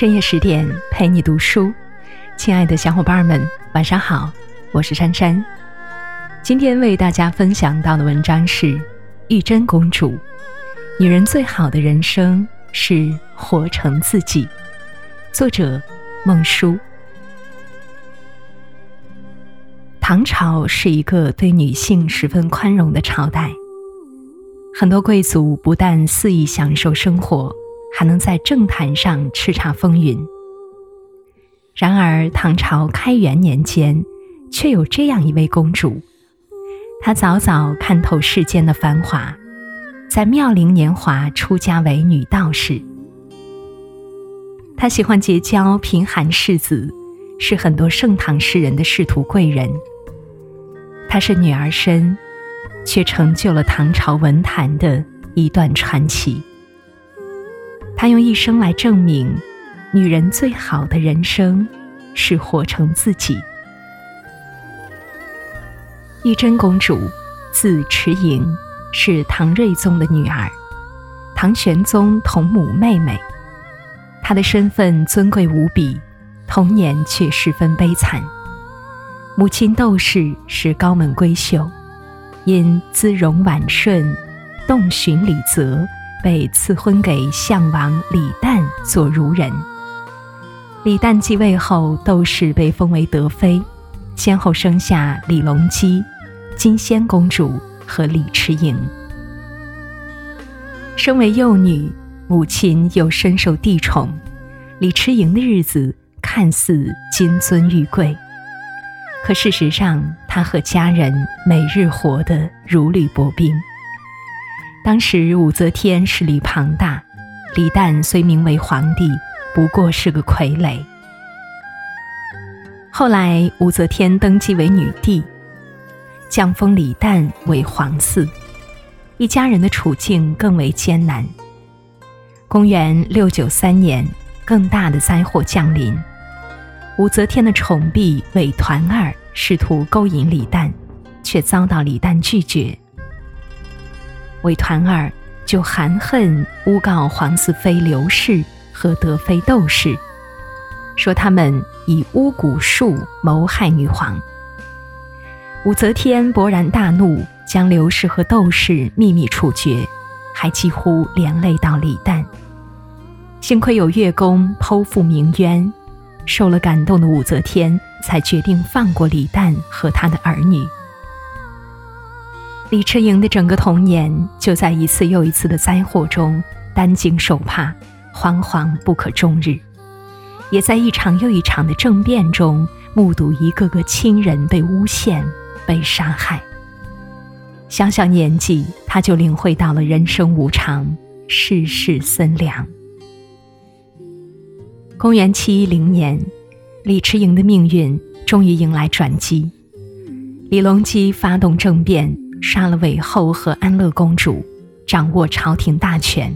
深夜十点陪你读书，亲爱的小伙伴们，晚上好，我是珊珊。今天为大家分享到的文章是《玉贞公主》，女人最好的人生是活成自己。作者：孟书。唐朝是一个对女性十分宽容的朝代，很多贵族不但肆意享受生活。还能在政坛上叱咤风云。然而，唐朝开元年间，却有这样一位公主，她早早看透世间的繁华，在妙龄年华出家为女道士。她喜欢结交贫寒士子，是很多盛唐诗人的仕途贵人。她是女儿身，却成就了唐朝文坛的一段传奇。她用一生来证明，女人最好的人生是活成自己。玉贞公主，字迟莹，是唐睿宗的女儿，唐玄宗同母妹妹。她的身份尊贵无比，童年却十分悲惨。母亲窦氏是高门闺秀，因姿容婉顺，洞寻李泽。被赐婚给相王李旦做孺人。李旦继位后，窦氏被封为德妃，先后生下李隆基、金仙公主和李迟莹。身为幼女，母亲又深受帝宠，李迟莹的日子看似金尊玉贵，可事实上，她和家人每日活得如履薄冰。当时武则天势力庞大，李旦虽名为皇帝，不过是个傀儡。后来武则天登基为女帝，降封李旦为皇嗣，一家人的处境更为艰难。公元六九三年，更大的灾祸降临，武则天的宠婢韦团儿试图勾引李旦，却遭到李旦拒绝。韦团儿就含恨诬告皇四妃刘氏和德妃窦氏，说他们以巫蛊术谋害女皇。武则天勃然大怒，将刘氏和窦氏秘密处决，还几乎连累到李旦。幸亏有月宫剖腹鸣冤，受了感动的武则天才决定放过李旦和他的儿女。李迟莹的整个童年就在一次又一次的灾祸中担惊受怕、惶惶不可终日，也在一场又一场的政变中目睹一个个亲人被诬陷、被杀害。小小年纪，他就领会到了人生无常、世事森凉。公元七一零年，李迟莹的命运终于迎来转机，李隆基发动政变。杀了韦后和安乐公主，掌握朝廷大权。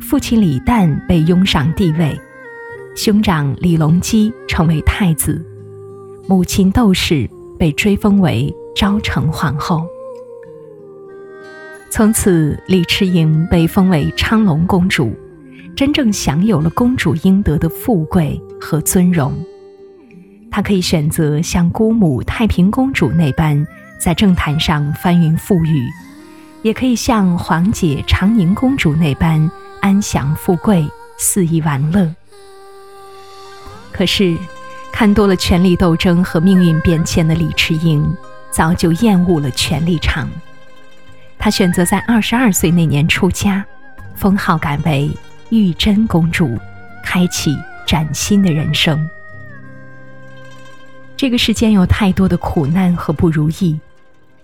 父亲李旦被拥上帝位，兄长李隆基成为太子，母亲窦氏被追封为昭成皇后。从此，李迟莹被封为昌隆公主，真正享有了公主应得的富贵和尊荣。她可以选择像姑母太平公主那般。在政坛上翻云覆雨，也可以像皇姐长宁公主那般安享富贵、肆意玩乐。可是，看多了权力斗争和命运变迁的李迟英，早就厌恶了权力场。她选择在二十二岁那年出家，封号改为玉贞公主，开启崭新的人生。这个世间有太多的苦难和不如意。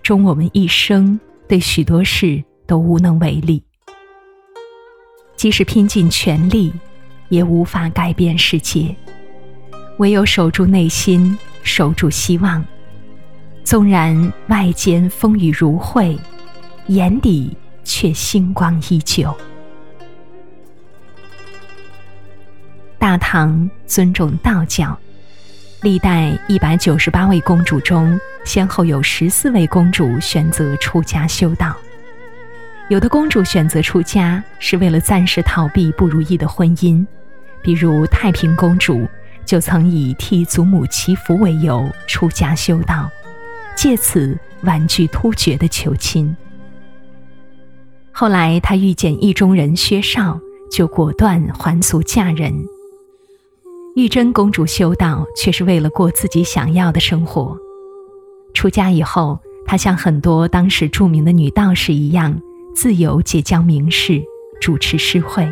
终我们一生对许多事都无能为力，即使拼尽全力，也无法改变世界。唯有守住内心，守住希望，纵然外间风雨如晦，眼底却星光依旧。大唐尊重道教。历代一百九十八位公主中，先后有十四位公主选择出家修道。有的公主选择出家是为了暂时逃避不如意的婚姻，比如太平公主就曾以替祖母祈福为由出家修道，借此婉拒突厥的求亲。后来，她遇见意中人薛绍，就果断还俗嫁人。玉真公主修道，却是为了过自己想要的生活。出家以后，她像很多当时著名的女道士一样，自由结交名士，主持诗会。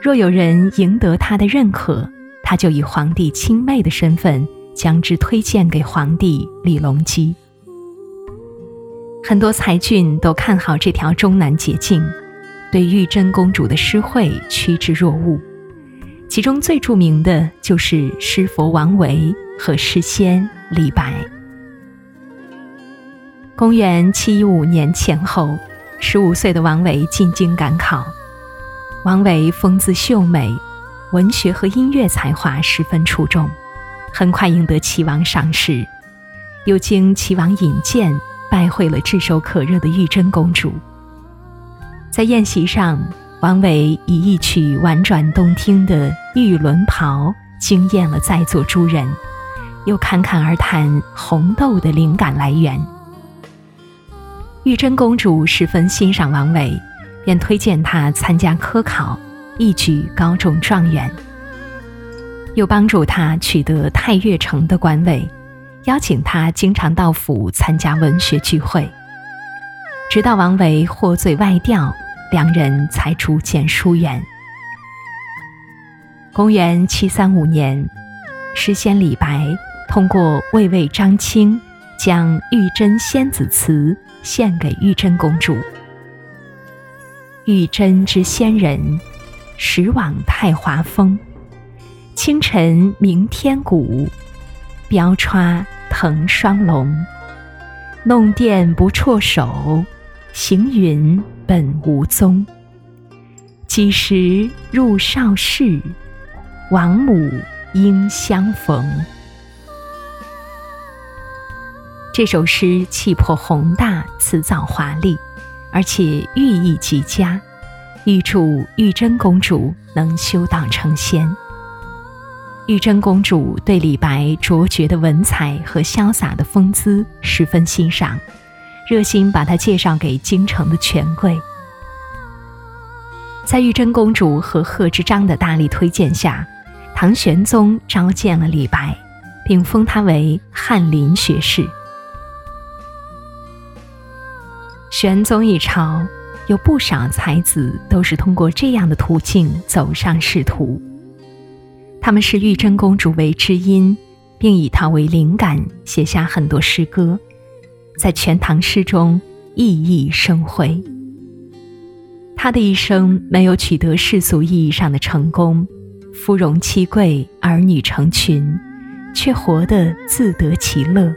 若有人赢得她的认可，她就以皇帝亲妹的身份，将之推荐给皇帝李隆基。很多才俊都看好这条中南捷径，对玉真公主的诗会趋之若鹜。其中最著名的就是诗佛王维和诗仙李白。公元七一五年前后，十五岁的王维进京赶考。王维风姿秀美，文学和音乐才华十分出众，很快赢得齐王赏识，又经齐王引荐。拜会了炙手可热的玉真公主。在宴席上，王维以一曲婉转动听的《玉轮袍》惊艳了在座诸人，又侃侃而谈红豆的灵感来源。玉真公主十分欣赏王维，便推荐他参加科考，一举高中状元，又帮助他取得太岳城的官位。邀请他经常到府参加文学聚会，直到王维获罪外调，两人才逐渐疏远。公元七三五年，诗仙李白通过魏魏张青，将《玉真仙子词》献给玉真公主。玉真之仙人，时往太华峰，清晨鸣天鼓。标欻腾双龙，弄电不辍手，行云本无踪。几时入少室，王母应相逢。这首诗气魄宏大，辞藻华丽，而且寓意极佳，预祝玉真公主能修道成仙。玉真公主对李白卓绝的文采和潇洒的风姿十分欣赏，热心把他介绍给京城的权贵。在玉真公主和贺知章的大力推荐下，唐玄宗召见了李白，并封他为翰林学士。玄宗一朝有不少才子都是通过这样的途径走上仕途。他们视玉真公主为知音，并以她为灵感写下很多诗歌，在《全唐诗》中熠熠生辉。他的一生没有取得世俗意义上的成功，夫荣妻贵，儿女成群，却活得自得其乐。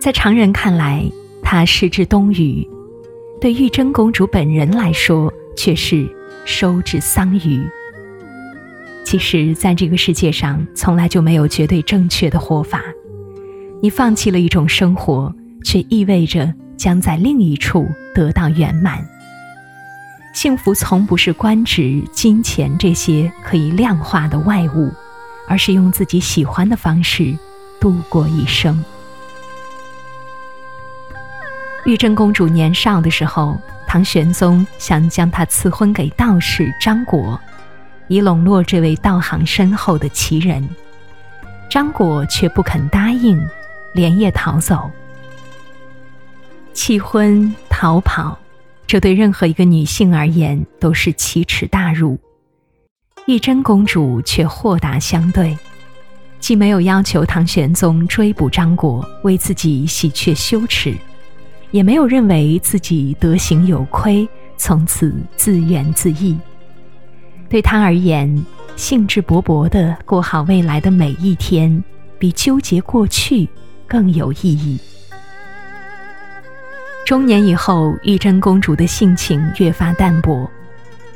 在常人看来，他失之东隅；对玉真公主本人来说，却是收之桑榆。其实，在这个世界上，从来就没有绝对正确的活法。你放弃了一种生活，却意味着将在另一处得到圆满。幸福从不是官职、金钱这些可以量化的外物，而是用自己喜欢的方式度过一生。玉真公主年少的时候，唐玄宗想将她赐婚给道士张果。以笼络这位道行深厚的奇人，张果却不肯答应，连夜逃走。弃婚逃跑，这对任何一个女性而言都是奇耻大辱。玉真公主却豁达相对，既没有要求唐玄宗追捕张果，为自己洗却羞耻，也没有认为自己德行有亏，从此自怨自艾。对他而言，兴致勃勃地过好未来的每一天，比纠结过去更有意义。中年以后，玉真公主的性情越发淡薄，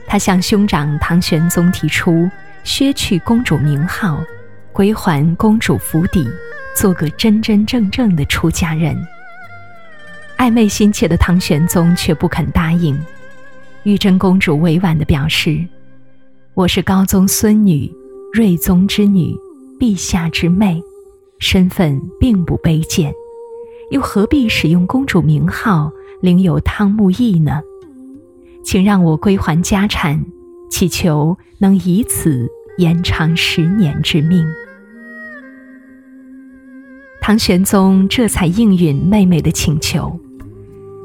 她向兄长唐玄宗提出削去公主名号，归还公主府邸，做个真真正正的出家人。暧昧心切的唐玄宗却不肯答应。玉真公主委婉地表示。我是高宗孙女，睿宗之女，陛下之妹，身份并不卑贱，又何必使用公主名号，领有汤沐邑呢？请让我归还家产，祈求能以此延长十年之命。唐玄宗这才应允妹妹的请求。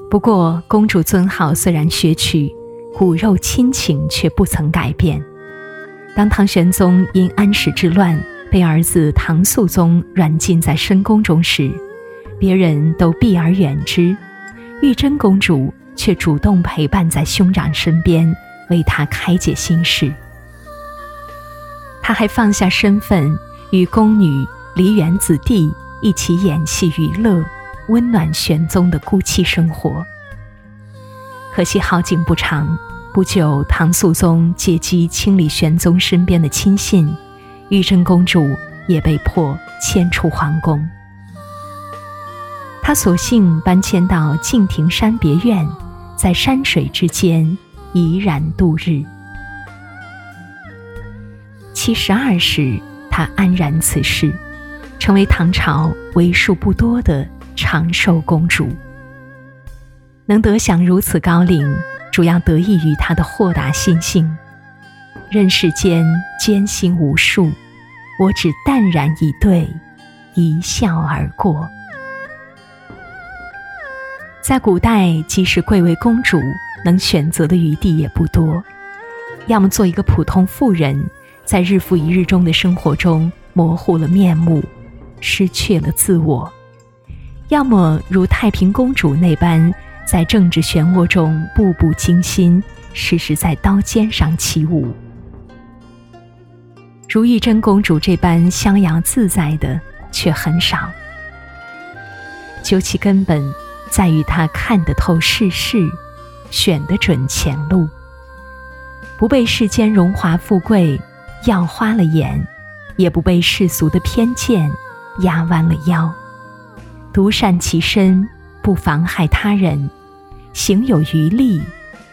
不过，公主尊号虽然削去，骨肉亲情却不曾改变。当唐玄宗因安史之乱被儿子唐肃宗软禁在深宫中时，别人都避而远之，玉真公主却主动陪伴在兄长身边，为他开解心事。他还放下身份，与宫女梨园子弟一起演戏娱乐，温暖玄宗的孤寂生活。可惜好景不长。不久，唐肃宗借机清理玄宗身边的亲信，玉真公主也被迫迁出皇宫。她索性搬迁到敬亭山别院，在山水之间怡然度日。七十二时，她安然辞世，成为唐朝为数不多的长寿公主。能得享如此高龄。主要得益于他的豁达心性。人世间艰辛无数，我只淡然以对，一笑而过。在古代，即使贵为公主，能选择的余地也不多。要么做一个普通妇人，在日复一日中的生活中模糊了面目，失去了自我；要么如太平公主那般。在政治漩涡中步步惊心，时时在刀尖上起舞。如玉真公主这般逍遥自在的却很少。究其根本，在于她看得透世事，选得准前路，不被世间荣华富贵耀花了眼，也不被世俗的偏见压弯了腰，独善其身。不妨害他人，行有余力，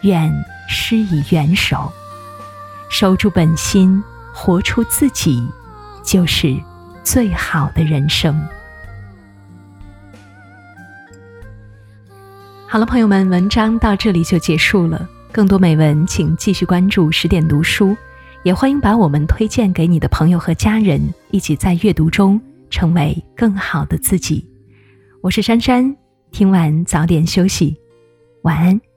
愿施以援手，守住本心，活出自己，就是最好的人生。好了，朋友们，文章到这里就结束了。更多美文，请继续关注十点读书，也欢迎把我们推荐给你的朋友和家人，一起在阅读中成为更好的自己。我是珊珊。听完早点休息，晚安。